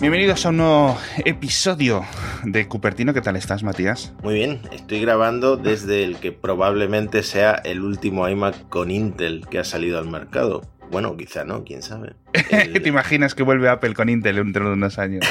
Bienvenidos a un nuevo episodio de Cupertino. ¿Qué tal estás, Matías? Muy bien, estoy grabando desde el que probablemente sea el último iMac con Intel que ha salido al mercado. Bueno, quizá no, quién sabe. ¿Te imaginas que vuelve Apple con Intel dentro de unos años?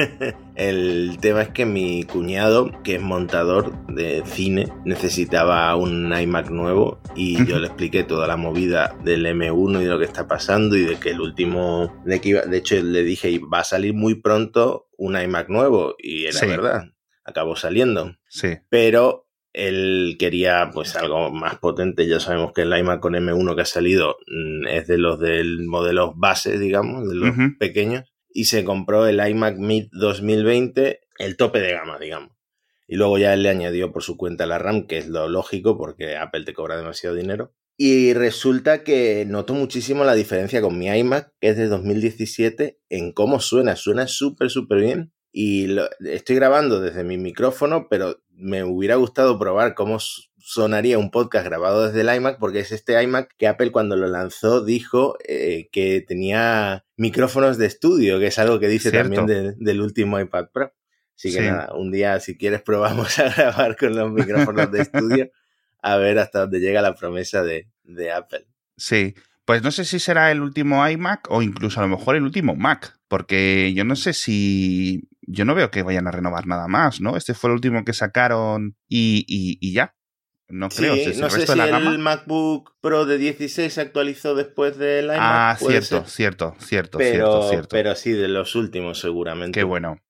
el tema es que mi cuñado, que es montador de cine, necesitaba un iMac nuevo y yo le expliqué toda la movida del M1 y de lo que está pasando y de que el último, de que iba, de hecho le dije, va a salir muy pronto un iMac nuevo y era verdad acabó saliendo. Sí. Pero él quería pues algo más potente. Ya sabemos que el iMac con M1 que ha salido mm, es de los del modelo base, digamos, de los pequeños. Y se compró el iMac Mid 2020, el tope de gama, digamos. Y luego ya él le añadió por su cuenta la RAM, que es lo lógico porque Apple te cobra demasiado dinero. Y resulta que noto muchísimo la diferencia con mi iMac, que es de 2017, en cómo suena. Suena súper, súper bien. Y lo, estoy grabando desde mi micrófono, pero me hubiera gustado probar cómo sonaría un podcast grabado desde el iMac, porque es este iMac que Apple cuando lo lanzó dijo eh, que tenía micrófonos de estudio, que es algo que dice también del último iPad Pro. Así que nada, un día si quieres probamos a grabar con los micrófonos de estudio a ver hasta dónde llega la promesa de, de Apple. Sí, pues no sé si será el último iMac o incluso a lo mejor el último Mac, porque yo no sé si yo no veo que vayan a renovar nada más, ¿no? Este fue el último que sacaron y, y, ya. No creo. Si no sé si el MacBook Pro de 16 se actualizó después del iMac. Ah, cierto, cierto, cierto, pero, cierto, cierto. Pero sí, de los últimos seguramente. Qué bueno.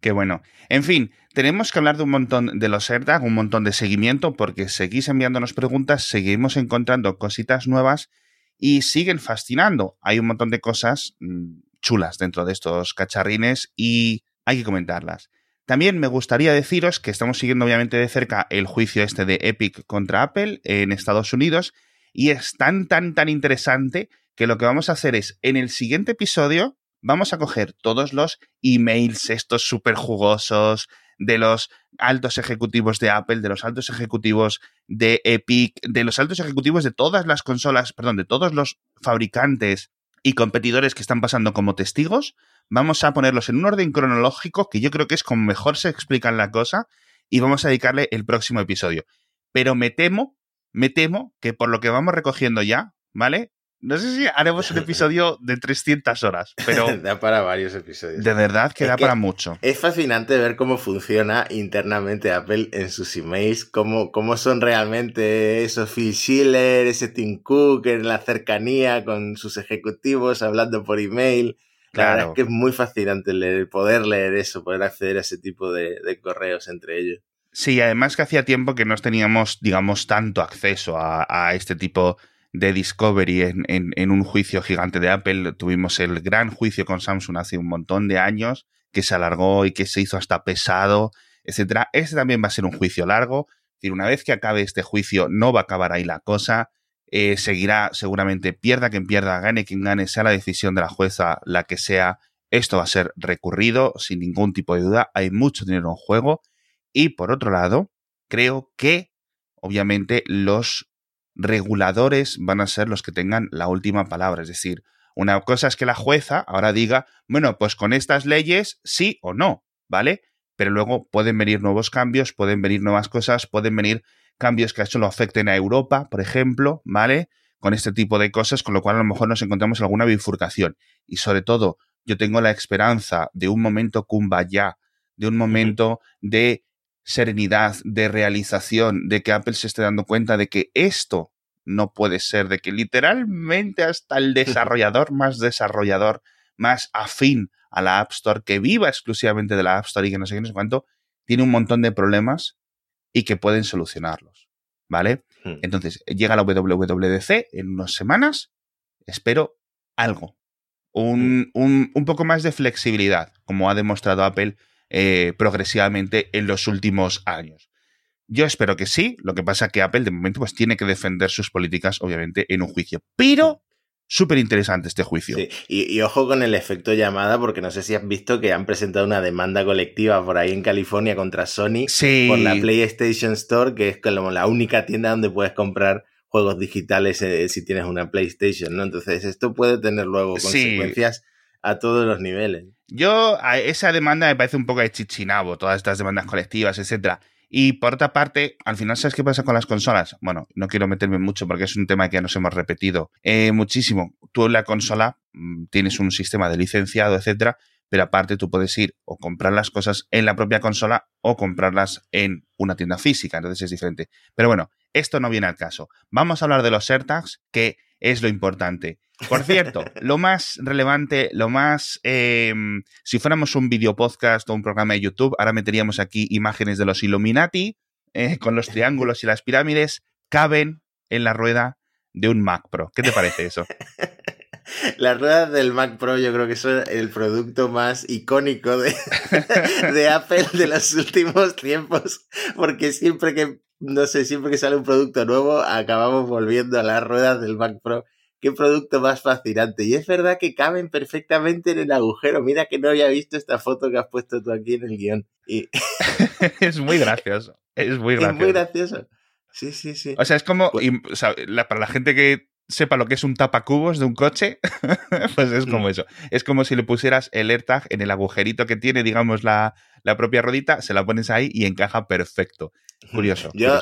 Qué bueno. En fin, tenemos que hablar de un montón de los AirTag, un montón de seguimiento, porque seguís enviándonos preguntas, seguimos encontrando cositas nuevas y siguen fascinando. Hay un montón de cosas mm, chulas dentro de estos cacharrines y hay que comentarlas. También me gustaría deciros que estamos siguiendo obviamente de cerca el juicio este de Epic contra Apple en Estados Unidos y es tan, tan, tan interesante que lo que vamos a hacer es en el siguiente episodio vamos a coger todos los emails estos súper jugosos de los altos ejecutivos de Apple, de los altos ejecutivos de Epic, de los altos ejecutivos de todas las consolas, perdón, de todos los fabricantes y competidores que están pasando como testigos vamos a ponerlos en un orden cronológico que yo creo que es como mejor se explican la cosa y vamos a dedicarle el próximo episodio. Pero me temo, me temo que por lo que vamos recogiendo ya, ¿vale? No sé si haremos un episodio de 300 horas, pero... da para varios episodios. De verdad que da para mucho. Es fascinante ver cómo funciona internamente Apple en sus emails, cómo, cómo son realmente esos Phil Schiller, ese Tim Cook en la cercanía con sus ejecutivos hablando por email. Claro. es que es muy fascinante leer, poder leer eso, poder acceder a ese tipo de, correos entre ellos. Sí, además que hacía tiempo que no teníamos, digamos, tanto acceso a, este tipo de discovery en, en, un juicio gigante de Apple. Tuvimos el gran juicio con Samsung hace un montón de años, que se alargó y que se hizo hasta pesado, etcétera. Este también va a ser un juicio largo. Es decir, una vez que acabe este juicio, no va a acabar ahí la cosa. Eh, seguirá seguramente, pierda quien pierda, gane quien gane, sea la decisión de la jueza la que sea, esto va a ser recurrido sin ningún tipo de duda, hay mucho dinero en juego y por otro lado, creo que obviamente los reguladores van a ser los que tengan la última palabra, es decir, una cosa es que la jueza ahora diga, bueno, pues con estas leyes sí o no, ¿vale? Pero luego pueden venir nuevos cambios, pueden venir nuevas cosas, pueden venir cambios que lo afecten a Europa, por ejemplo, ¿vale? Con este tipo de cosas, con lo cual a lo mejor nos encontramos en alguna bifurcación. Y sobre todo, yo tengo la esperanza de un momento ya, de un momento de serenidad, de realización, de que Apple se esté dando cuenta de que esto no puede ser, de que literalmente hasta el desarrollador más desarrollador, más afín a la App Store, que viva exclusivamente de la App Store y que no sé qué, no sé cuánto, tiene un montón de problemas y que pueden solucionarlos. ¿Vale? Hmm. Entonces, llega la WWDC en unas semanas, espero algo. Un, hmm. un, un, poco más de flexibilidad, como ha demostrado Apple eh, progresivamente en los últimos años. Yo espero que sí, lo que pasa es que Apple de momento pues tiene que defender sus políticas, obviamente, en un juicio. Pero Súper interesante este juicio. Sí. Y, ojo con el efecto llamada, porque no sé si has visto que han presentado una demanda colectiva por ahí en California contra Sony por la PlayStation Store, que es como la única tienda donde puedes comprar juegos digitales eh, si tienes una PlayStation, ¿no? Entonces esto puede tener luego consecuencias a todos los niveles. Yo, a esa demanda me parece un poco de chichinabo, todas estas demandas colectivas, etcétera. Y por otra parte, al final, ¿sabes qué pasa con las consolas? Bueno, no quiero meterme mucho porque es un tema que nos hemos repetido eh, muchísimo. Tú en la consola mm, tienes un sistema de licenciado, etcétera, pero aparte tú puedes ir o comprar las cosas en la propia consola o comprarlas en una tienda física, entonces es diferente. Pero bueno, esto no viene al caso. Vamos a hablar de los AirTags, que es lo importante. Por cierto, lo más relevante, lo más... Eh, si fuéramos un video podcast o un programa de YouTube, ahora meteríamos aquí imágenes de los Illuminati eh, con los triángulos y las pirámides, caben en la rueda de un Mac Pro. ¿Qué te parece eso? Las ruedas del Mac Pro yo creo que son el producto más icónico de, de Apple de los últimos tiempos, porque siempre que, no sé, siempre que sale un producto nuevo, acabamos volviendo a las ruedas del Mac Pro qué producto más fascinante. Y es verdad que caben perfectamente en el agujero. Mira que no había visto esta foto que has puesto tú aquí en el guion. Y... es muy gracioso. Es muy gracioso. Es muy gracioso. Sí, sí, sí. O sea, es como, para la gente que sepa lo que es un tapacubos de un coche, pues es como mm. eso. Es como si le pusieras el AirTag en el agujerito que tiene, digamos, la, la propia rodita, se la pones ahí y encaja perfecto. Curioso. Yo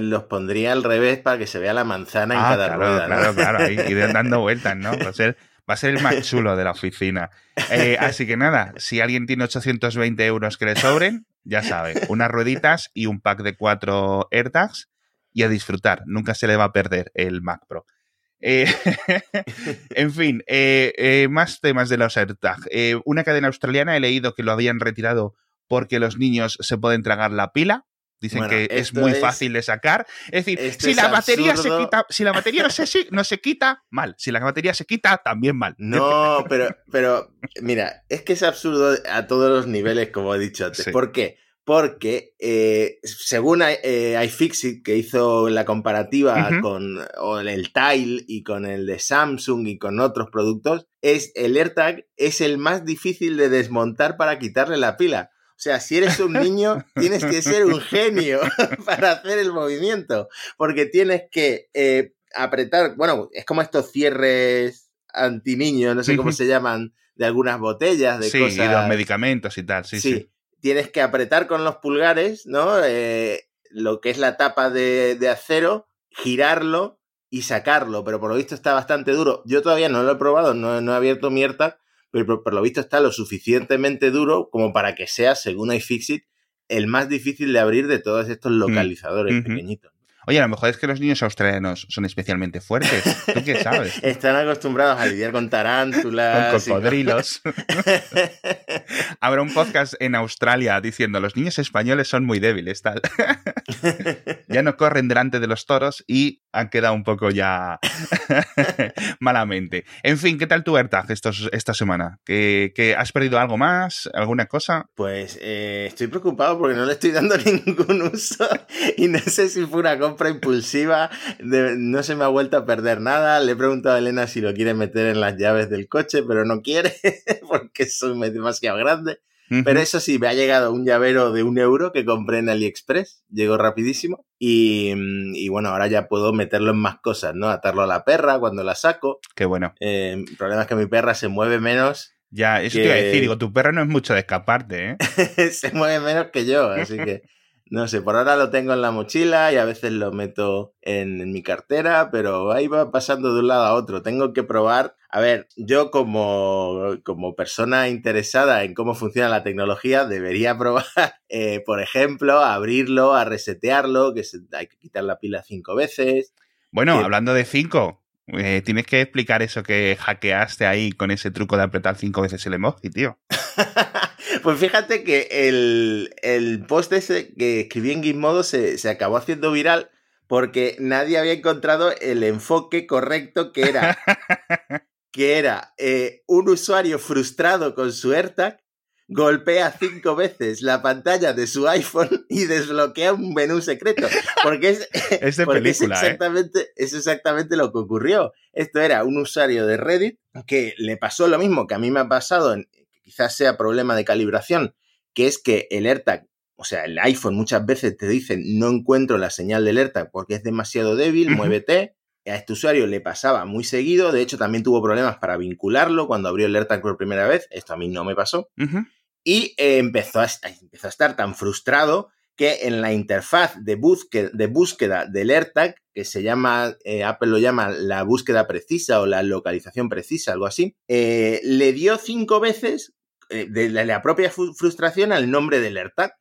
los pondría al revés para que se vea la manzana en ah, cada rueda. Claro, claro, y dando vueltas, ¿no? Va a ser, va a ser el más chulo de la oficina. Eh, así que nada, si alguien tiene 820 euros que le sobren, ya sabe, unas rueditas y un pack de cuatro AirTags y a disfrutar. Nunca se le va a perder el Mac Pro. Eh, en fin, eh, más temas de los AirTags. una cadena australiana he leído que lo habían retirado porque los niños se pueden tragar la pila. Dicen que es muy fácil de sacar. Es decir, si la batería se quita, si la batería no se, no se quita, mal. Si la batería se quita, también mal. No, pero, pero mira, es que es absurdo a todos los niveles, como he dicho antes. ¿Por qué? Porque eh, según eh, iFixit, que hizo la comparativa con el Tile y con el de Samsung y con otros productos, es el AirTag es el más difícil de desmontar para quitarle la pila. O sea, si eres un niño, tienes que ser un genio para hacer el movimiento, porque tienes que eh, apretar, bueno, es como estos cierres anti niños, no sé cómo se llaman, de algunas botellas, de cosas. Sí, los medicamentos y tal, sí, sí. Tienes que apretar con los pulgares, ¿no? Eh, lo que es la tapa de, acero, girarlo y sacarlo, pero por lo visto está bastante duro. Yo todavía no lo he probado, no, no he abierto mi pero por, lo visto está lo suficientemente duro como para que sea, según iFixit, el más difícil de abrir de todos estos mm, localizadores pequeñitos. Oye, a lo mejor es que los niños australianos son especialmente fuertes. ¿Tú qué sabes? Están acostumbrados a lidiar con tarántulas. Con cocodrilos. Habrá un podcast en Australia diciendo los niños españoles son muy débiles, tal. ya no corren delante de los toros y han quedado un poco ya malamente. En fin, ¿qué tal tu AirTag esta semana? ¿Que, has perdido algo más? ¿Alguna cosa? Pues eh, estoy preocupado porque no le estoy dando ningún uso y no sé si fue una compra impulsiva, no se me ha vuelto a perder nada. Le he preguntado a Elena si lo quiere meter en las llaves del coche, pero no quiere porque soy demasiado grande. Pero eso sí, me ha llegado un llavero de un euro que compré en AliExpress, llegó rapidísimo. Y, y, bueno, ahora ya puedo meterlo en más cosas, ¿no? Atarlo a la perra cuando la saco. Qué bueno. Eh, el problema es que mi perra se mueve menos. Ya, eso te iba a decir, digo, tu perra no es mucho de escaparte, ¿eh? se mueve menos que yo, así que no sé, por ahora lo tengo en la mochila y a veces lo meto en, mi cartera, pero ahí va pasando de un lado a otro. Tengo que probar. A ver, yo como, como persona interesada en cómo funciona la tecnología, debería probar, eh, por ejemplo, abrirlo, a resetearlo, que hay que quitar la pila cinco veces. Bueno, hablando de cinco, eh, tienes que explicar eso que hackeaste ahí con ese truco de apretar cinco veces el emoji, tío. Pues fíjate que el, post ese que escribí en Gizmodo se, se acabó haciendo viral porque nadie había encontrado el enfoque correcto que era, que era eh, un usuario frustrado con su AirTag golpea cinco veces la pantalla de su iPhone y desbloquea un menú secreto. Porque es, película, ¿eh? exactamente, es exactamente lo que ocurrió. Esto era un usuario de Reddit que le pasó lo mismo que a mí me ha pasado en, quizás sea problema de calibración, que es que el AirTag, o sea, el iPhone muchas veces te dice no encuentro la señal del AirTag porque es demasiado débil, muévete. a este usuario le pasaba muy seguido, de hecho también tuvo problemas para vincularlo cuando abrió el AirTag por primera vez, esto a mí no me pasó, y eh, empezó, a, empezó, a, estar tan frustrado que en la interfaz de búsqueda, de búsqueda del AirTag, que se llama, eh, Apple lo llama la búsqueda precisa o la localización precisa, algo así, eh, le dio cinco veces de la, propia frustración al nombre del AirTag.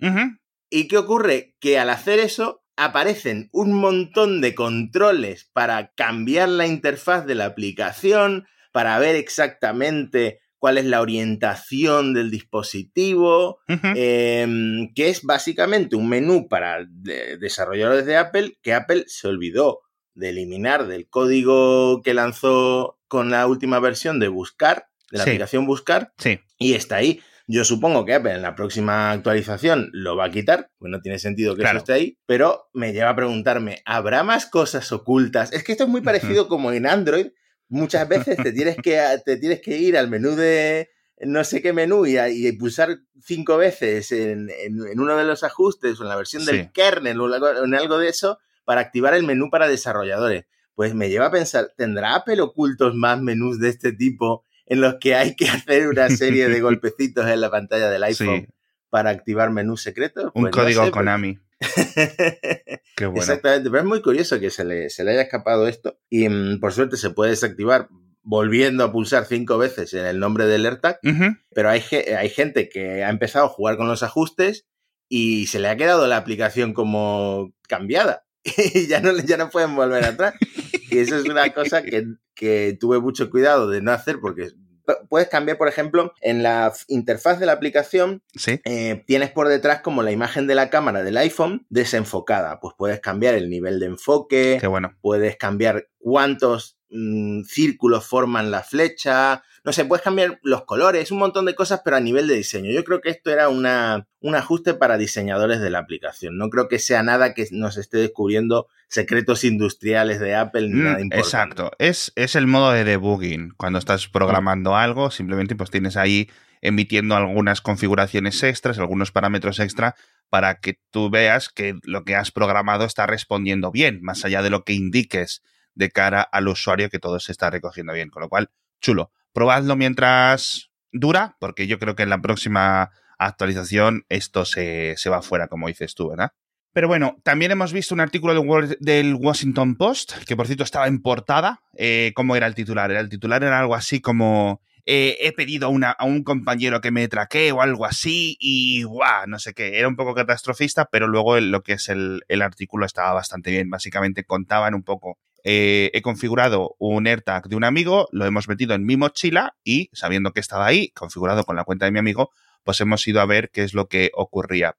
¿Y qué ocurre? Que al hacer eso aparecen un montón de controles para cambiar la interfaz de la aplicación, para ver exactamente cuál es la orientación del dispositivo, em, que es básicamente un menú para desarrolladores de Apple que Apple se olvidó de eliminar del código que lanzó con la última versión de Buscar, de la aplicación Buscar, sí. y está ahí. Yo supongo que Apple en la próxima actualización lo va a quitar, pues no tiene sentido que eso esté ahí, pero me lleva a preguntarme, ¿habrá más cosas ocultas? Es que esto es muy parecido como en Android. Muchas veces te tienes que, te tienes que ir al menú de no sé qué menú y, pulsar cinco veces en, uno de los ajustes o en la versión del kernel o en algo de eso para activar el menú para desarrolladores. Pues me lleva a pensar, ¿tendrá Apple ocultos más menús de este tipo en los que hay que hacer una serie de golpecitos en la pantalla del iPhone para activar menús secretos. Un pues código pues Konami. Qué bueno. Exactamente, pero es muy curioso que se le, se le haya escapado esto y mm, por suerte se puede desactivar volviendo a pulsar cinco veces en el nombre del AirTag, pero hay, hay gente que ha empezado a jugar con los ajustes y se le ha quedado la aplicación como cambiada y ya no, ya no pueden volver atrás. Y eso es una cosa que, que tuve mucho cuidado de no hacer porque puedes cambiar, por ejemplo, en la interfaz de la aplicación, eh, tienes por detrás como la imagen de la cámara del iPhone desenfocada. Pues puedes cambiar el nivel de enfoque, Qué bueno. puedes cambiar cuántos mm, círculos forman la flecha, no sé, puedes cambiar los colores, un montón de cosas, pero a nivel de diseño. Yo creo que esto era una, un ajuste para diseñadores de la aplicación. No creo que sea nada que nos esté descubriendo secretos industriales de Apple ni mm, nada importante. Exacto. Es, es el modo de debugging. Cuando estás programando algo, simplemente pues tienes ahí emitiendo algunas configuraciones extras, algunos parámetros extra para que tú veas que lo que has programado está respondiendo bien, más allá de lo que indiques de cara al usuario que todo se está recogiendo bien. Con lo cual, chulo probadlo mientras dura, porque yo creo que en la próxima actualización esto se, va fuera, como dices tú, ¿verdad? Pero bueno, también hemos visto un artículo del Washington Post, que por cierto estaba en portada. Eh, ¿Cómo era el titular? el titular era algo así como eh, he pedido a, un compañero que me traquee o algo así y guau, no sé qué. Era un poco catastrofista, pero luego lo que es el, el artículo estaba bastante bien. Básicamente contaban un poco eh, he configurado un AirTag de un amigo, lo hemos metido en mi mochila y sabiendo que estaba ahí, configurado con la cuenta de mi amigo, pues hemos ido a ver qué es lo que ocurría.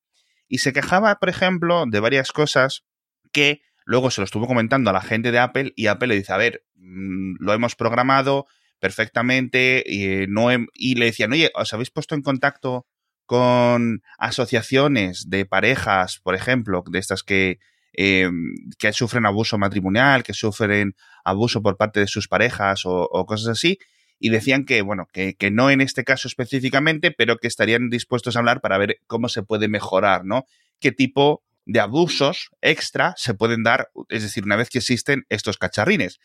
Y se quejaba, por ejemplo, de varias cosas que luego se lo estuvo comentando a la gente de Apple y Apple le dice, a ver, mm, lo hemos programado perfectamente y, no y le decían, oye, ¿os habéis puesto en contacto con asociaciones de parejas, por ejemplo, de estas que Em, que sufren abuso matrimonial, que sufren abuso por parte de sus parejas o, cosas así. Y decían que, bueno, que, no en este caso específicamente, pero que estarían dispuestos a hablar para ver cómo se puede mejorar, ¿no? Qué tipo de abusos extra se pueden dar, es decir, una vez que existen estos cacharrines.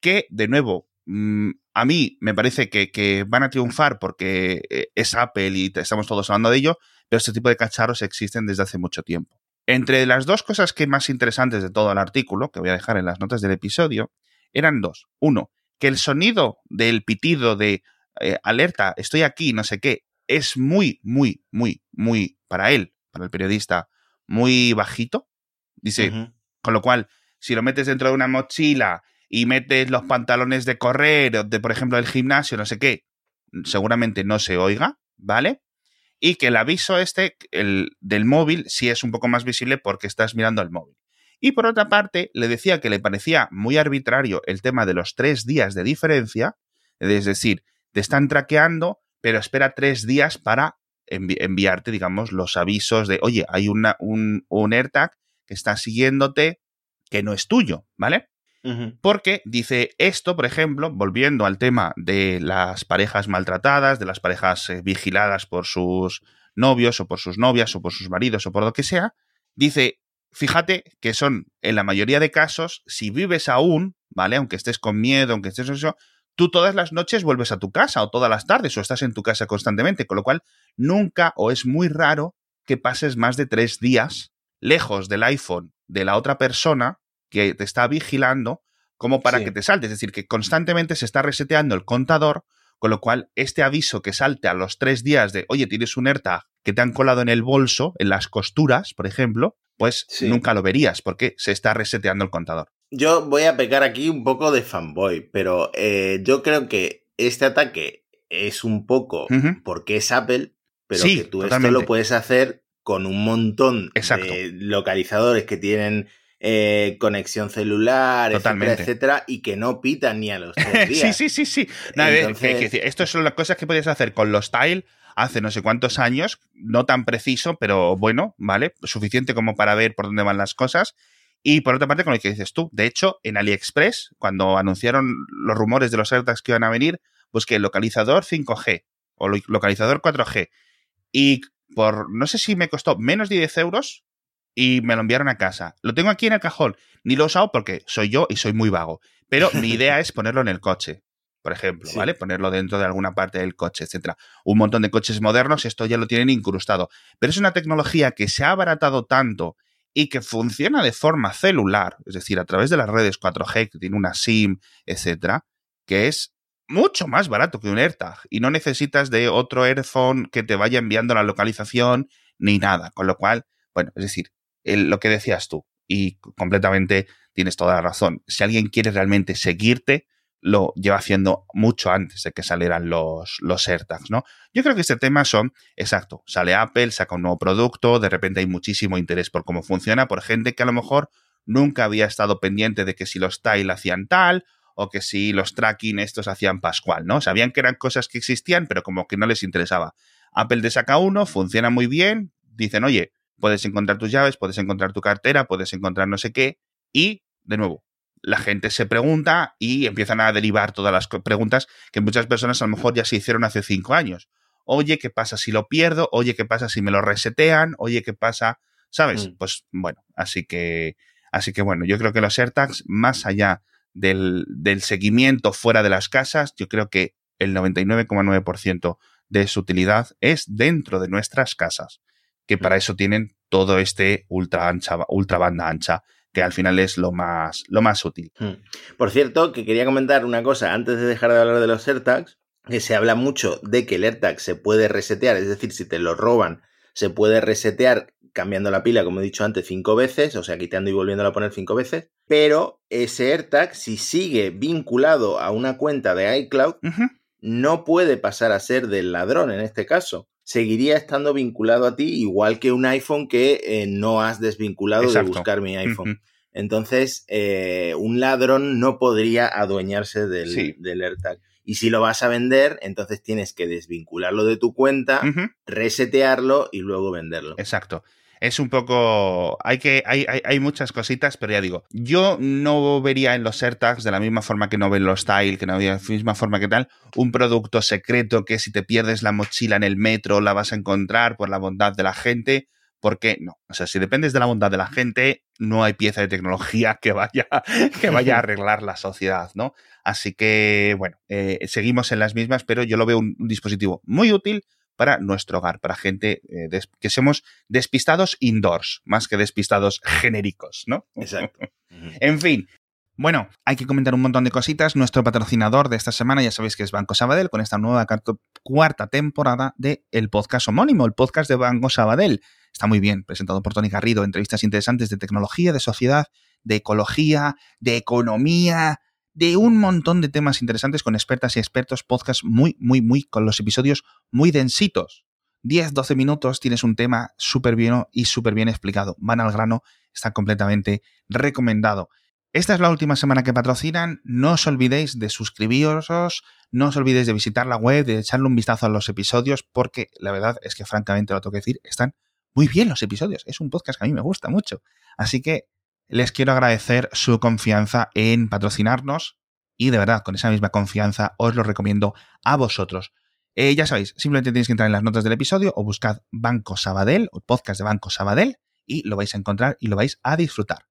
Que, de nuevo, mm, a mí me parece que, que, van a triunfar porque eh, es Apple y estamos todos hablando de ello, pero este tipo de cacharros existen desde hace mucho tiempo. Entre las dos cosas que más interesantes de todo el artículo, que voy a dejar en las notas del episodio, eran dos. Uno, que el sonido del pitido de eh, alerta, estoy aquí, no sé qué, es muy, muy, muy, muy, para él, para el periodista, muy bajito. Dice, con lo cual, si lo metes dentro de una mochila y metes los pantalones de correr, de por ejemplo el gimnasio, no sé qué, seguramente no se oiga, ¿vale? Y que el aviso este el, del móvil sí es un poco más visible porque estás mirando el móvil. Y por otra parte, le decía que le parecía muy arbitrario el tema de los tres días de diferencia, es decir, te están traqueando, pero espera tres días para enviarte, digamos, los avisos de, oye, hay una, un, un AirTag que está siguiéndote que no es tuyo, ¿vale? Porque dice esto, por ejemplo, volviendo al tema de las parejas maltratadas, de las parejas eh, vigiladas por sus novios o por sus novias o por sus maridos o por lo que sea, dice, fíjate que son, en la mayoría de casos, si vives aún, ¿vale? Aunque estés con miedo, aunque estés eso, tú todas las noches vuelves a tu casa o todas las tardes o estás en tu casa constantemente, con lo cual nunca o es muy raro que pases más de tres días lejos del iPhone de la otra persona que te está vigilando como para que te salte. Es decir, que constantemente se está reseteando el contador, con lo cual este aviso que salte a los tres días de, oye, tienes un AirTag que te han colado en el bolso, en las costuras, por ejemplo, pues nunca lo verías porque se está reseteando el contador. Yo voy a pecar aquí un poco de fanboy, pero eh, yo creo que este ataque es un poco porque es Apple, pero que tú esto lo puedes hacer con un montón de localizadores que tienen eh, conexión celular, etcétera, etcétera, y que no pitan ni a los tres días. sí, sí, sí, sí. Estas son las cosas que puedes hacer con los Tile hace no sé cuántos años, no tan preciso, pero bueno, ¿vale? Suficiente como para ver por dónde van las cosas. Y por otra parte, con lo que dices tú, de hecho, en AliExpress, cuando anunciaron los rumores de los AirTags que iban a venir, busqué localizador 5G o localizador 4G. Y por, no sé si me costó menos de 10 euros, y me lo enviaron a casa. Lo tengo aquí en el cajón. Ni lo he usado porque soy yo y soy muy vago. Pero mi idea es ponerlo en el coche, por ejemplo, ¿vale? Ponerlo dentro de alguna parte del coche, etcétera. Un montón de coches modernos, esto ya lo tienen incrustado. Pero es una tecnología que se ha abaratado tanto y que funciona de forma celular, es decir, a través de las redes 4G, que tiene una SIM, etcétera, que es mucho más barato que un AirTag y no necesitas de otro AirPhone que te vaya enviando la localización ni nada. Con lo cual, bueno, es decir, lo que decías tú, y completamente tienes toda la razón. Si alguien quiere realmente seguirte, lo lleva haciendo mucho antes de que salieran los, los AirTags, ¿no? Yo creo que este tema son, exacto, sale Apple, saca un nuevo producto, de repente hay muchísimo interés por cómo funciona, por gente que a lo mejor nunca había estado pendiente de que si los Tile hacían tal, o que si los tracking estos hacían Pascual, ¿no? Sabían que eran cosas que existían, pero como que no les interesaba. Apple te saca uno, funciona muy bien, dicen, oye, puedes encontrar tus llaves, puedes encontrar tu cartera, puedes encontrar no sé qué, y, de nuevo, la gente se pregunta y empiezan a derivar todas las preguntas que muchas personas a lo mejor ya se hicieron hace cinco años. Oye, ¿qué pasa si lo pierdo? Oye, ¿qué pasa si me lo resetean? Oye, ¿qué pasa? ¿Sabes? Mm. Pues bueno, así que, así que bueno, yo creo que los AirTags, más allá del, del seguimiento fuera de las casas, yo creo que el 99,9% de su utilidad es dentro de nuestras casas que para eso tienen todo este ultra ancha, ultra banda ancha, que al final es lo más, lo más útil. Por cierto, que quería comentar una cosa antes de dejar de hablar de los AirTags, que se habla mucho de que el AirTag se puede resetear, es decir, si te lo roban, se puede resetear cambiando la pila, como he dicho antes, cinco veces, o sea, quitando y volviéndola a poner cinco veces, pero ese AirTag, si sigue vinculado a una cuenta de iCloud, no puede pasar a ser del ladrón en este caso seguiría estando vinculado a ti, igual que un iPhone que eh, no has desvinculado de buscar mi iPhone. Entonces, eh, un ladrón no podría adueñarse del, del, AirTag. Y si lo vas a vender, entonces tienes que desvincularlo de tu cuenta, resetearlo y luego venderlo. Exacto es un poco. Hay que. Hay, hay, muchas cositas, pero ya digo, yo no vería en los AirTags de la misma forma que no ven los Style, que no vería de la misma forma que tal, un producto secreto que si te pierdes la mochila en el metro la vas a encontrar por la bondad de la gente. ¿Por qué no? O sea, si dependes de la bondad de la gente, no hay pieza de tecnología que vaya, que vaya a arreglar la sociedad, ¿no? Así que, bueno, eh, seguimos en las mismas, pero yo lo veo un dispositivo muy útil, para nuestro hogar, para gente eh, que seamos despistados indoors, más que despistados genéricos, ¿no? Exacto. en fin, bueno, hay que comentar un montón de cositas. Nuestro patrocinador de esta semana, ya sabéis que es Banco Sabadell, con esta nueva cuarta temporada del el podcast homónimo, el podcast de Banco Sabadell. Está muy bien, presentado por Tony Garrido, entrevistas interesantes de tecnología, de sociedad, de ecología, de economía, de un montón de temas interesantes con expertas y expertos, podcast muy, muy, muy, con los episodios muy densitos. 10, 12 minutos, tienes un tema súper bien y súper bien explicado. Van al grano, está completamente recomendado. Esta es la última semana que patrocinan. No os olvidéis de suscribiros, no os olvidéis de visitar la web, de echarle un vistazo a los episodios, porque la verdad es que francamente lo tengo que decir, están muy bien los episodios. Es un podcast que a mí me gusta mucho. Así que les quiero agradecer su confianza en patrocinarnos y de verdad, con esa misma confianza os lo recomiendo a vosotros. Eh, ya sabéis, simplemente tenéis que entrar en las notas del episodio o buscad Banco Sabadell o podcast de Banco Sabadell y lo vais a encontrar y lo vais a disfrutar.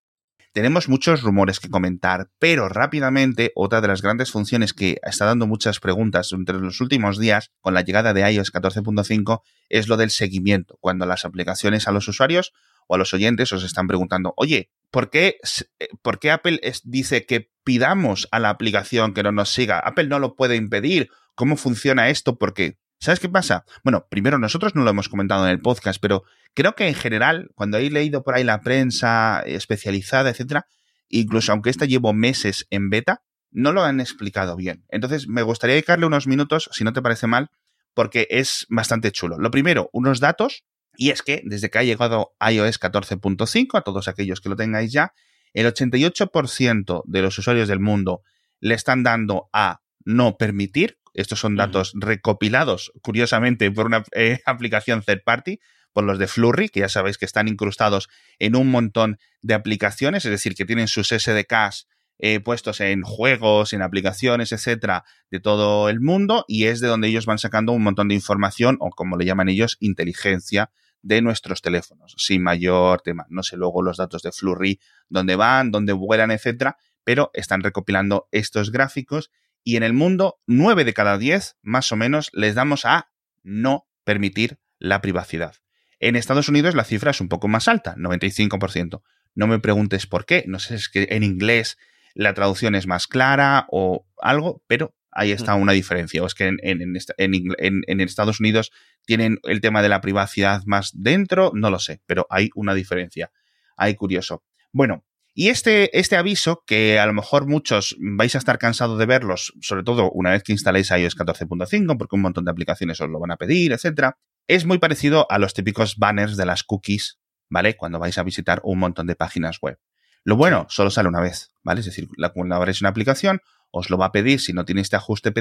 Tenemos muchos rumores que comentar, pero rápidamente otra de las grandes funciones que está dando muchas preguntas entre los últimos días con la llegada de iOS 14.5 es lo del seguimiento, cuando las aplicaciones a los usuarios o a los oyentes os están preguntando, oye, ¿por qué, eh, ¿por qué Apple dice que pidamos a la aplicación que no nos siga? Apple no lo puede impedir. ¿Cómo funciona esto? Porque ¿Sabes qué pasa? Bueno, primero nosotros no lo hemos comentado en el podcast, pero creo que en general, cuando he leído por ahí la prensa especializada, etcétera, incluso aunque esta llevo meses en beta, no lo han explicado bien. Entonces, me gustaría dedicarle unos minutos, si no te parece mal, porque es bastante chulo. Lo primero, unos datos, y es que desde que ha llegado iOS 14.5, a todos aquellos que lo tengáis ya, el 88% de los usuarios del mundo le están dando a no permitir, estos son datos recopilados, curiosamente, por una eh, aplicación third party, por los de Flurry, que ya sabéis que están incrustados en un montón de aplicaciones, es decir, que tienen sus SDKs eh, puestos en juegos, en aplicaciones, etcétera, de todo el mundo, y es de donde ellos van sacando un montón de información, o como le llaman ellos, inteligencia de nuestros teléfonos, sin mayor tema. No sé luego los datos de Flurry, dónde van, dónde vuelan, etcétera, pero están recopilando estos gráficos y en el mundo, 9 de cada 10, más o menos, les damos a no permitir la privacidad. En Estados Unidos la cifra es un poco más alta, 95%. No me preguntes por qué, no sé si es que en inglés la traducción es más clara o algo, pero ahí está una diferencia. O es que en, en, Estados Unidos tienen el tema de la privacidad más dentro, no lo sé, pero hay una diferencia. Hay curioso. Bueno, y este, este aviso, que a lo mejor muchos vais a estar cansados de verlos, sobre todo una vez que instaléis iOS 14.5, porque un montón de aplicaciones os lo van a pedir, etcétera, es muy parecido a los típicos banners de las cookies, ¿vale? Cuando vais a visitar un montón de páginas web. Lo bueno, solo sale una vez, ¿vale? Es decir, cuando abréis una aplicación, os lo va a pedir, si no tiene este ajuste,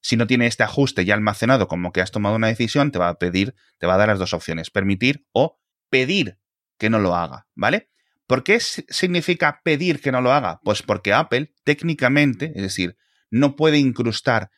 si no tiene este ajuste ya almacenado como que has tomado una decisión, te va a pedir, te va a dar las dos opciones, permitir o pedir que no lo haga, ¿vale? ¿Por qué significa pedir que no lo haga? Pues porque Apple técnicamente, es decir, no puede incrustar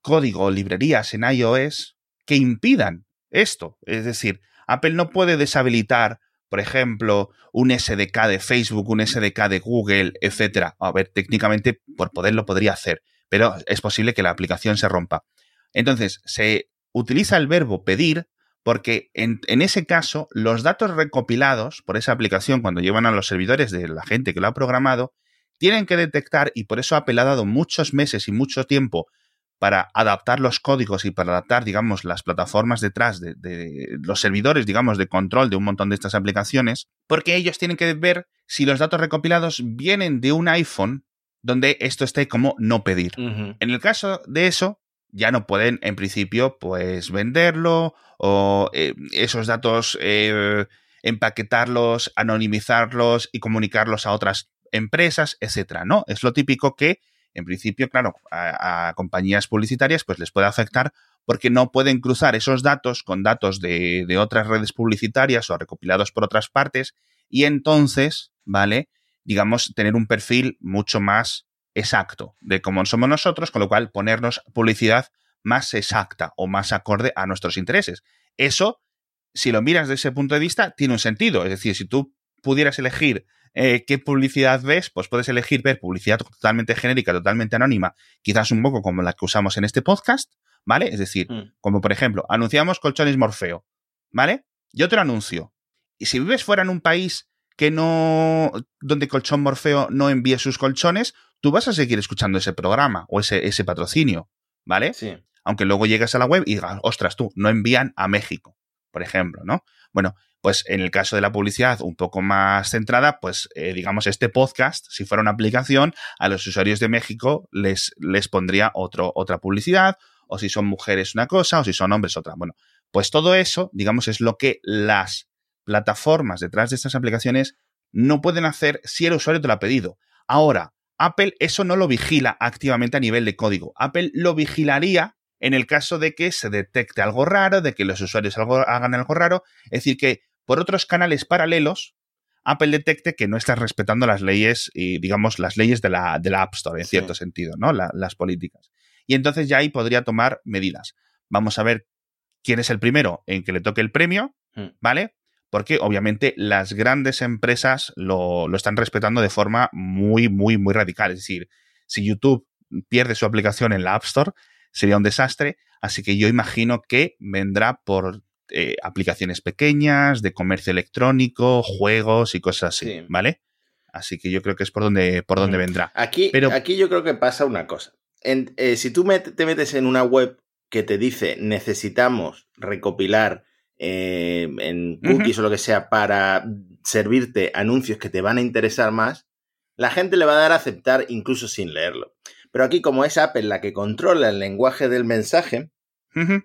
código o librerías en iOS que impidan esto. Es decir, Apple no puede deshabilitar, por ejemplo, un SDK de Facebook, un SDK de Google, etc. A ver, técnicamente por poderlo podría hacer, pero es posible que la aplicación se rompa. Entonces, se utiliza el verbo pedir porque en, ese caso los datos recopilados por esa aplicación cuando llevan a los servidores de la gente que lo ha programado, tienen que detectar, y por eso ha dado muchos meses y mucho tiempo para adaptar los códigos y para adaptar, digamos, las plataformas detrás de, de, los servidores, digamos, de control de un montón de estas aplicaciones, porque ellos tienen que ver si los datos recopilados vienen de un iPhone donde esto esté como no pedir. En el caso de eso, ya no pueden, en principio, pues venderlo o eh, esos datos eh, empaquetarlos, anonimizarlos y comunicarlos a otras empresas, etcétera, ¿no? Es lo típico que, en principio, claro, a, compañías publicitarias, pues les puede afectar porque no pueden cruzar esos datos con datos de, de otras redes publicitarias o recopilados por otras partes y entonces, ¿vale? Digamos, tener un perfil mucho más exacto de cómo somos nosotros, con lo cual ponernos publicidad más exacta o más acorde a nuestros intereses. Eso, si lo miras desde ese punto de vista, tiene un sentido. Es decir, si tú pudieras elegir eh, qué publicidad ves, pues puedes elegir ver publicidad totalmente genérica, totalmente anónima, quizás un poco como la que usamos en este podcast, ¿vale? Es decir, mm. como por ejemplo, anunciamos colchones Morfeo, ¿vale? Yo te lo anuncio. Y si vives fuera en un país que no, donde Colchón Morfeo no envíe sus colchones, tú vas a seguir escuchando ese programa o ese, ese patrocinio, ¿vale? Sí. Aunque luego llegues a la web y digas, ostras, tú, no envían a México, por ejemplo, ¿no? Bueno, pues en el caso de la publicidad un poco más centrada, pues eh, digamos este podcast, si fuera una aplicación, a los usuarios de México les, les pondría otro, otra publicidad, o si son mujeres una cosa, o si son hombres otra. Bueno, pues todo eso, digamos, es lo que las plataformas detrás de estas aplicaciones no pueden hacer si el usuario te lo ha pedido. Ahora, Apple eso no lo vigila activamente a nivel de código. Apple lo vigilaría en el caso de que se detecte algo raro, de que los usuarios hagan algo raro. Es decir, que por otros canales paralelos, Apple detecte que no estás respetando las leyes y, digamos, las leyes de la, de la App Store, en cierto sentido, ¿no? las políticas. Y entonces ya ahí podría tomar medidas. Vamos a ver quién es el primero en que le toque el premio, hmm. ¿vale? porque obviamente las grandes empresas lo, lo están respetando de forma muy, muy, muy radical. Es decir, si YouTube pierde su aplicación en la App Store, sería un desastre. Así que yo imagino que vendrá por eh, aplicaciones pequeñas, de comercio electrónico, juegos y cosas así, ¿vale? Así que yo creo que es por donde, por donde vendrá. Aquí, Pero, aquí yo creo que pasa una cosa. Eh, si tú te metes en una web que te dice necesitamos recopilar eh, en cookies o lo que sea para servirte anuncios que te van a interesar más, la gente le va a dar a aceptar incluso sin leerlo. Pero aquí, como es Apple la que controla el lenguaje del mensaje,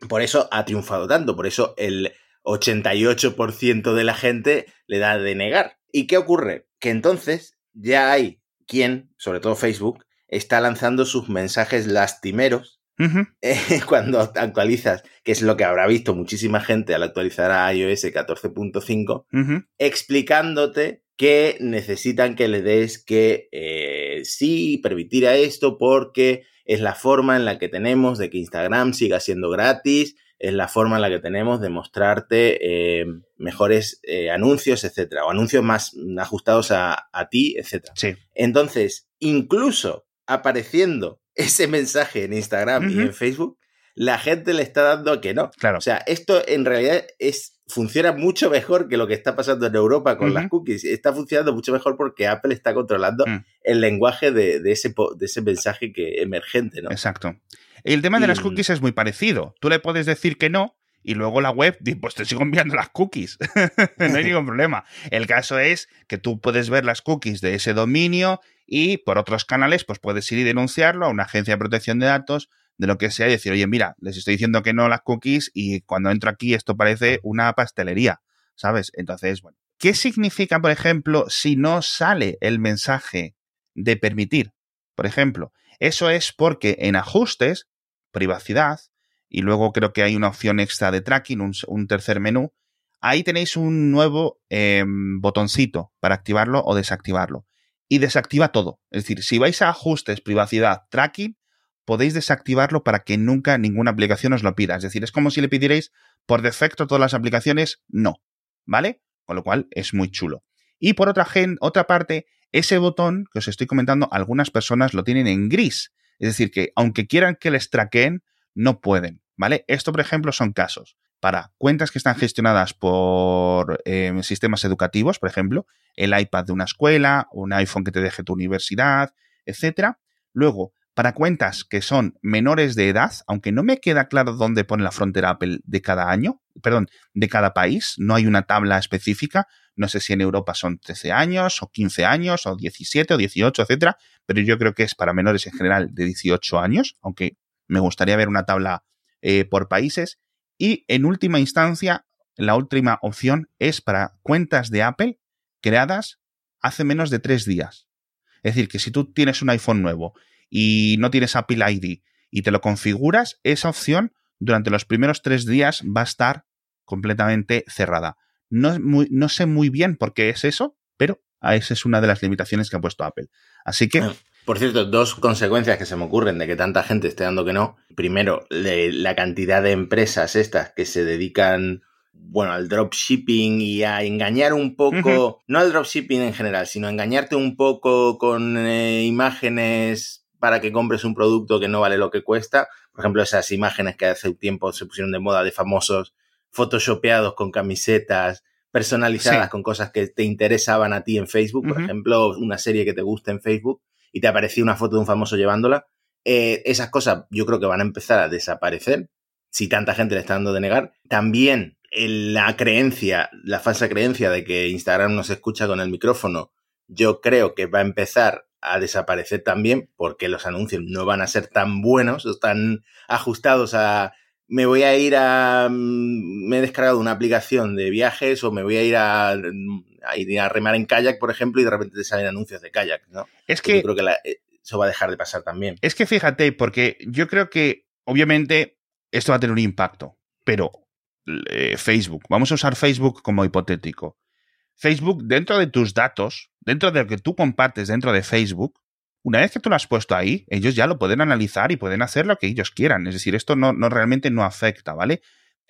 por eso ha triunfado tanto, por eso el 88% de la gente le da de negar. ¿Y qué ocurre? Que entonces ya hay quien, sobre todo Facebook, está lanzando sus mensajes lastimeros cuando actualizas, que es lo que habrá visto muchísima gente al actualizar a iOS 14.5, explicándote que necesitan que le des que eh, sí, permitir a esto porque es la forma en la que tenemos de que Instagram siga siendo gratis, es la forma en la que tenemos de mostrarte eh, mejores eh, anuncios, etcétera, o anuncios más ajustados a, ti, etcétera. Sí. Entonces, incluso apareciendo ese mensaje en Instagram y en Facebook, la gente le está dando a que no. Claro. O sea, esto en realidad es funciona mucho mejor que lo que está pasando en Europa con las cookies. Está funcionando mucho mejor porque Apple está controlando mm. el lenguaje de, ese, de ese mensaje que emergente, ¿no? Exacto. El tema de las cookies es muy parecido. Tú le puedes decir que no y luego la web, pues te sigo enviando las cookies. no hay ningún problema. El caso es que tú puedes ver las cookies de ese dominio y por otros canales, pues puedes ir y denunciarlo a una agencia de protección de datos de lo que sea y decir, oye, mira, les estoy diciendo que no las cookies y cuando entro aquí esto parece una pastelería, ¿sabes? Entonces, bueno, ¿qué significa, por ejemplo, si no sale el mensaje de permitir? Por ejemplo, eso es porque en ajustes, privacidad, y luego creo que hay una opción extra de tracking, un, tercer menú, ahí tenéis un nuevo em, botoncito para activarlo o desactivarlo. Y desactiva todo. Es decir, si vais a ajustes, privacidad, tracking, podéis desactivarlo para que nunca ninguna aplicación os lo pida. Es decir, es como si le pidierais por defecto todas las aplicaciones, no. ¿Vale? Con lo cual es muy chulo. Y por otra, otra parte, ese botón que os estoy comentando, algunas personas lo tienen en gris. Es decir, que aunque quieran que les traqueen, no pueden. ¿Vale? Esto, por ejemplo, son casos para cuentas que están gestionadas por em, sistemas educativos, por ejemplo, el iPad de una escuela, un iPhone que te deje tu universidad, etcétera. Luego, para cuentas que son menores de edad, aunque no me queda claro dónde pone la frontera Apple de cada año, perdón, de cada país, no hay una tabla específica, no sé si en Europa son 13 años o 15 años o 17 o 18, etcétera, pero yo creo que es para menores en general de 18 años, aunque me gustaría ver una tabla eh, por países. Y en última instancia, la última opción es para cuentas de Apple creadas hace menos de tres días. Es decir, que si tú tienes un iPhone nuevo y no tienes Apple ID y te lo configuras, esa opción durante los primeros tres días va a estar completamente cerrada. No, no sé muy bien por qué es eso, pero esa es una de las limitaciones que ha puesto Apple. Así que... Ah, por cierto, dos consecuencias que se me ocurren de que tanta gente esté dando que no. Primero, la cantidad de empresas estas que se dedican bueno, al dropshipping y a engañar un poco, no al dropshipping en general, sino a engañarte un poco con eh, imágenes para que compres un producto que no vale lo que cuesta. Por ejemplo, esas imágenes que hace un tiempo se pusieron de moda de famosos photoshopeados con camisetas personalizadas con cosas que te interesaban a ti en Facebook. Por ejemplo, una serie que te gusta en Facebook y te aparecía una foto de un famoso llevándola. Eh, esas cosas yo creo que van a empezar a desaparecer si tanta gente le está dando de negar. También la creencia, la falsa creencia de que Instagram no se escucha con el micrófono, yo creo que va a empezar a desaparecer también porque los anuncios no van a ser tan buenos o tan ajustados a me voy a ir a mm, me he descargado una aplicación de viajes o me voy a ir a, a ir a remar en kayak, por ejemplo, y de repente te salen anuncios de kayak, ¿no? Es que yo creo que eh, eso va a dejar de pasar también. Es que fíjate, porque yo creo que obviamente esto va a tener un impacto, pero eh, Facebook, vamos a usar Facebook como hipotético. Facebook, dentro de tus datos, dentro de lo que tú compartes dentro de Facebook, una vez que tú lo has puesto ahí, ellos ya lo pueden analizar y pueden hacer lo que ellos quieran. Es decir, esto no, no realmente no afecta, ¿vale?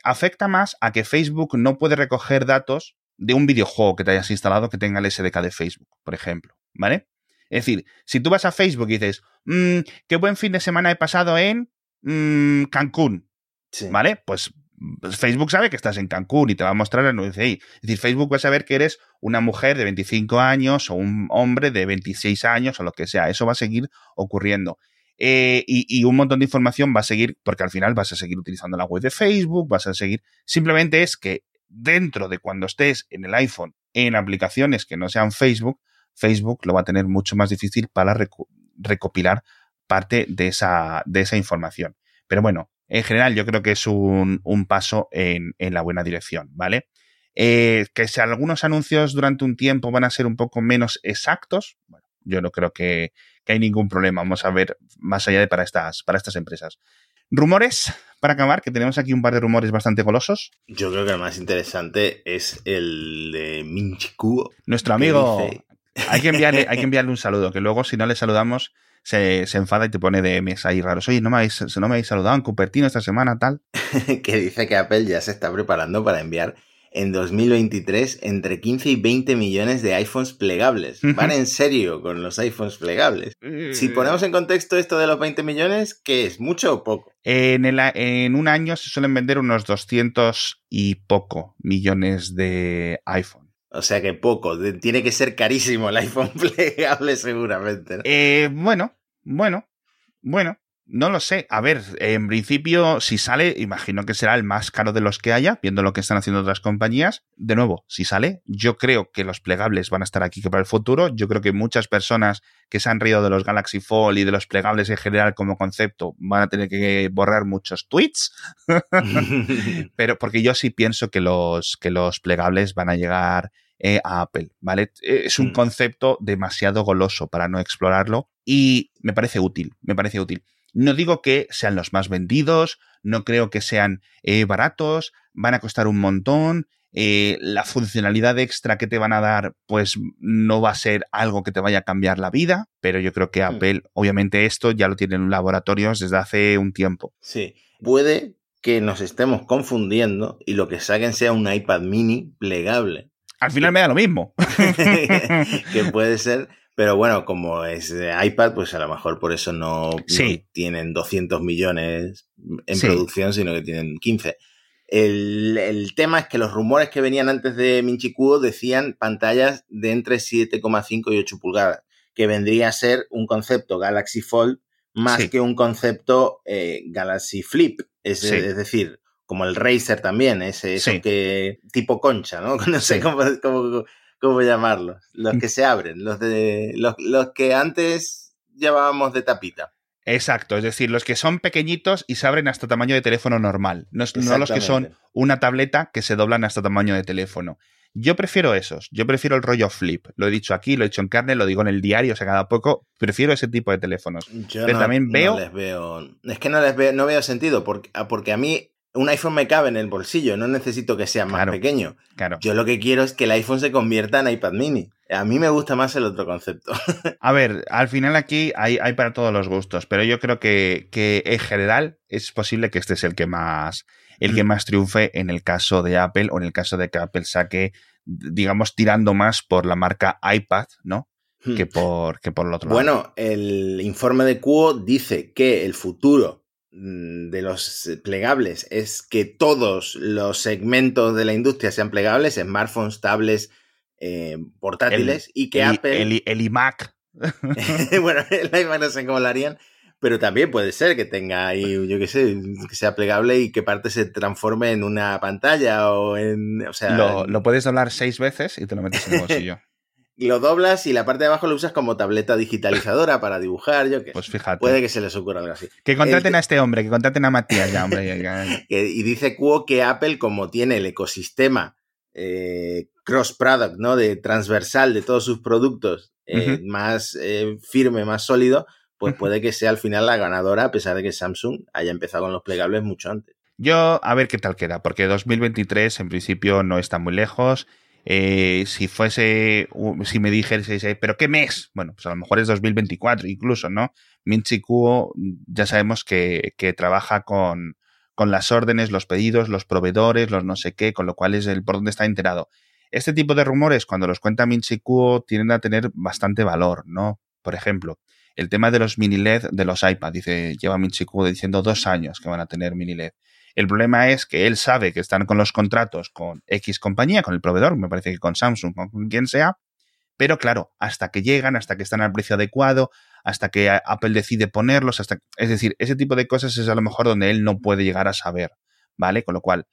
Afecta más a que Facebook no puede recoger datos de un videojuego que te hayas instalado que tenga el SDK de Facebook, por ejemplo, ¿vale? Es decir, si tú vas a Facebook y dices, mmm, qué buen fin de semana he pasado en mmm, Cancún, ¿vale? Pues, pues Facebook sabe que estás en Cancún y te va a mostrar el ahí. Es decir, Facebook va a saber que eres una mujer de 25 años o un hombre de 26 años o lo que sea. Eso va a seguir ocurriendo. Eh, y, un montón de información va a seguir, porque al final vas a seguir utilizando la web de Facebook, vas a seguir. Simplemente es que dentro de cuando estés en el iPhone en aplicaciones que no sean Facebook, Facebook lo va a tener mucho más difícil para recopilar parte de esa, de esa información. Pero bueno, en general yo creo que es un, paso en, la buena dirección, ¿vale? Eh, que si algunos anuncios durante un tiempo van a ser un poco menos exactos, bueno, yo no creo que, hay ningún problema. Vamos a ver más allá de para estas, para estas empresas. Rumores, para acabar, que tenemos aquí un par de rumores bastante golosos. Yo creo que el más interesante es el de Minchiku. Nuestro amigo. Hay, que enviarle, hay que enviarle un saludo, que luego si no le saludamos se, enfada y te pone de mesa ahí raros. Oye, no me habéis, no me habéis saludado en Cupertino esta semana, tal. que dice que Apple ya se está preparando para enviar en 2023 entre 15 y 20 millones de iPhones plegables. Van en serio con los iPhones plegables. Si ponemos en contexto esto de los 20 millones, ¿qué es? ¿Mucho o poco? En, el, en un año se suelen vender unos 200 y poco millones de iPhone. O sea que poco. Tiene que ser carísimo el iPhone plegable seguramente. Eh, bueno, bueno, bueno. No lo sé. A ver, en principio, si sale, imagino que será el más caro de los que haya, viendo lo que están haciendo otras compañías. De nuevo, si sale, yo creo que los plegables van a estar aquí que para el futuro. Yo creo que muchas personas que se han reído de los Galaxy Fold y de los plegables en general como concepto van a tener que borrar muchos tweets. Pero porque yo sí pienso que los, que los plegables van a llegar eh, a Apple, ¿vale? Es un mm. concepto demasiado goloso para no explorarlo y me parece útil, me parece útil. No digo que sean los más vendidos, no creo que sean eh, baratos, van a costar un montón. Eh, la funcionalidad extra que te van a dar, pues no va a ser algo que te vaya a cambiar la vida, pero yo creo que hmm. Apple, obviamente, esto ya lo tienen en laboratorios desde hace un tiempo. Sí, puede que nos estemos confundiendo y lo que saquen sea un iPad mini plegable. Al final me da lo mismo. que puede ser pero bueno, como es de iPad, pues a lo mejor por eso no, tienen 200 millones en producción, sino que tienen 15. El, tema es que los rumores que venían antes de Minchikuo decían pantallas de entre 7,5 y 8 pulgadas, que vendría a ser un concepto Galaxy Fold más que un concepto eh, Galaxy Flip. Es, decir, como el Razer también, ese, que tipo concha, ¿no? No sé cómo, cómo, ¿cómo llamarlos? Los que se abren, los de los, que antes llevábamos de tapita. Exacto, es decir, los que son pequeñitos y se abren hasta tamaño de teléfono normal, no, no, los que son una tableta que se doblan hasta tamaño de teléfono. Yo prefiero esos, yo prefiero el rollo flip, lo he dicho aquí, lo he dicho en carne, lo digo en el diario, o sea, cada poco, prefiero ese tipo de teléfonos. Yo Pero también veo... les veo... Es que no les veo, no veo sentido, porque, porque a mí un iPhone me cabe en el bolsillo, no necesito que sea más pequeño. Claro. Yo lo que quiero es que el iPhone se convierta en iPad mini. A mí me gusta más el otro concepto. A ver, al final aquí hay, hay para todos los gustos, pero yo creo que, que, en general es posible que este es el que más el que mm. más triunfe en el caso de Apple o en el caso de que Apple saque, digamos, tirando más por la marca iPad, ¿no? Hmm. Que por, que por el otro lado. Bueno, el informe de Cuo dice que el futuro Mm, de los plegables es que todos los segmentos de la industria sean plegables, smartphones, tablets, eh, portátiles, y que Apple... El, iMac. bueno, el iMac no sé cómo lo harían, pero también puede ser que tenga ahí, yo qué sé, que sea plegable y que parte se transforme en una pantalla o en... O sea, lo, lo puedes hablar seis veces y te lo metes en el bolsillo lo doblas y la parte de abajo lo usas como tableta digitalizadora para dibujar, yo qué Pues fíjate. Puede que se les ocurra algo así. Que contraten a este hombre, que contraten a Matías ya, hombre. y dice Cuo que Apple, como tiene el ecosistema eh, cross-product, ¿no? De transversal de todos sus productos eh, más eh, firme, más sólido, pues puede que sea al final la ganadora, a pesar de que Samsung haya empezado con los plegables mucho antes. Yo, a ver qué tal queda, porque 2023 en principio no está muy lejos. Eh, si fuese, si me dijese, pero ¿qué mes? Bueno, pues a lo mejor es 2024 incluso, ¿no? Minchi Kuo ya sabemos que, que trabaja con, con, las órdenes, los pedidos, los proveedores, los no sé qué, con lo cual es el por dónde está enterado. Este tipo de rumores, cuando los cuenta Minchi Kuo, tienden a tener bastante valor, ¿no? Por ejemplo, el tema de los mini LED de los iPad, dice, lleva Minchi Kuo diciendo dos años que van a tener mini LED. El problema es que él sabe que están con los contratos con X compañía, con el proveedor, me parece que con Samsung, con quien sea, pero claro, hasta que llegan, hasta que están al precio adecuado, hasta que Apple decide ponerlos, hasta, es decir, ese tipo de cosas es a lo mejor donde él no puede llegar a saber, ¿vale? Con lo cual,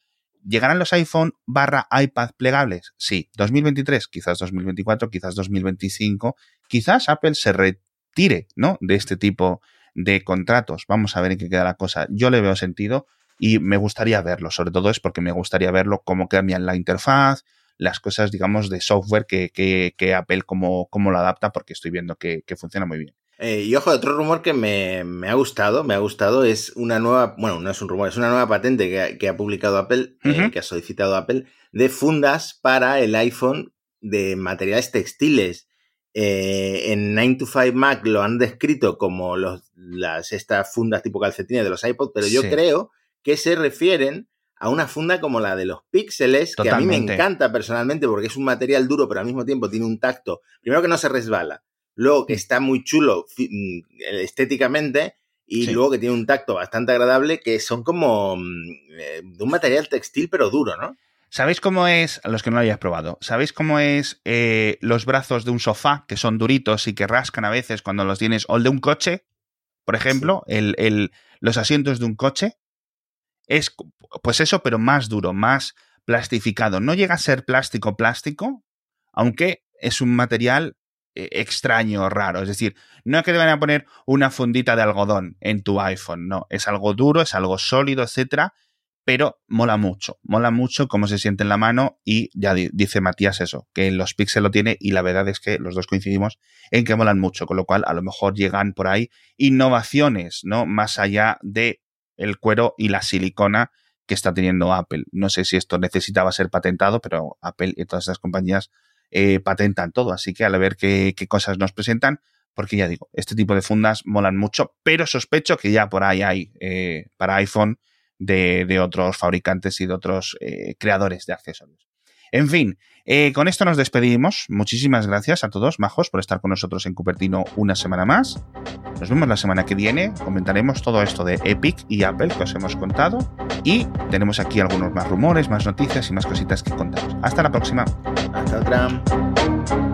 ¿llegarán los iPhone barra iPad plegables? Sí, 2023, quizás 2024, quizás 2025, quizás Apple se retire, ¿no? De este tipo de contratos. Vamos a ver en qué queda la cosa. Yo le veo sentido y me gustaría verlo, sobre todo es porque me gustaría verlo cómo cambian la interfaz, las cosas, digamos, de software que, que, Apple como, como lo adapta, porque estoy viendo que, funciona muy bien. Eh, y ojo, otro rumor que me, ha gustado, me ha gustado, es una nueva, bueno, no es un rumor, es una nueva patente que ha, publicado Apple, eh, que ha solicitado Apple, de fundas para el iPhone de materiales textiles. Eh, en 9 to 5 Mac lo han descrito como los, las, estas fundas tipo calcetines de los iPods, pero yo creo que se refieren a una funda como la de los píxeles, que a mí me encanta personalmente porque es un material duro, pero al mismo tiempo tiene un tacto, primero que no se resbala, luego que mm. está muy chulo mm, estéticamente y luego que tiene un tacto bastante agradable, que son como mm, eh, de un material textil pero duro, ¿no? ¿Sabéis cómo es, a los que no lo hayáis probado, ¿sabéis cómo es eh, los brazos de un sofá, que son duritos y que rascan a veces cuando los tienes, o el de un coche, por ejemplo, el, los asientos de un coche? Es pues eso, pero más duro, más plastificado. No llega a ser plástico plástico, aunque es un material eh, extraño, raro. Es decir, no es que te van a poner una fundita de algodón en tu iPhone, no. Es algo duro, es algo sólido, etcétera, pero mola mucho. Mola mucho cómo se siente en la mano y ya dice Matías eso, que los Pixel lo tiene y la verdad es que los dos coincidimos en que molan mucho, con lo cual a lo mejor llegan por ahí innovaciones, ¿no? Más allá de el cuero y la silicona que está teniendo Apple. No sé si esto necesitaba ser patentado, pero Apple y todas estas compañías eh, patentan todo. Así que a ver qué, cosas nos presentan, porque ya digo, este tipo de fundas molan mucho, pero sospecho que ya por ahí hay eh, para iPhone de, otros fabricantes y de otros eh, creadores de accesorios. En fin, eh, con esto nos despedimos. Muchísimas gracias a todos, majos, por estar con nosotros en Cupertino una semana más. Nos vemos la semana que viene. Comentaremos todo esto de Epic y Apple que os hemos contado. Y tenemos aquí algunos más rumores, más noticias y más cositas que contaros. Hasta la próxima. Hasta otra.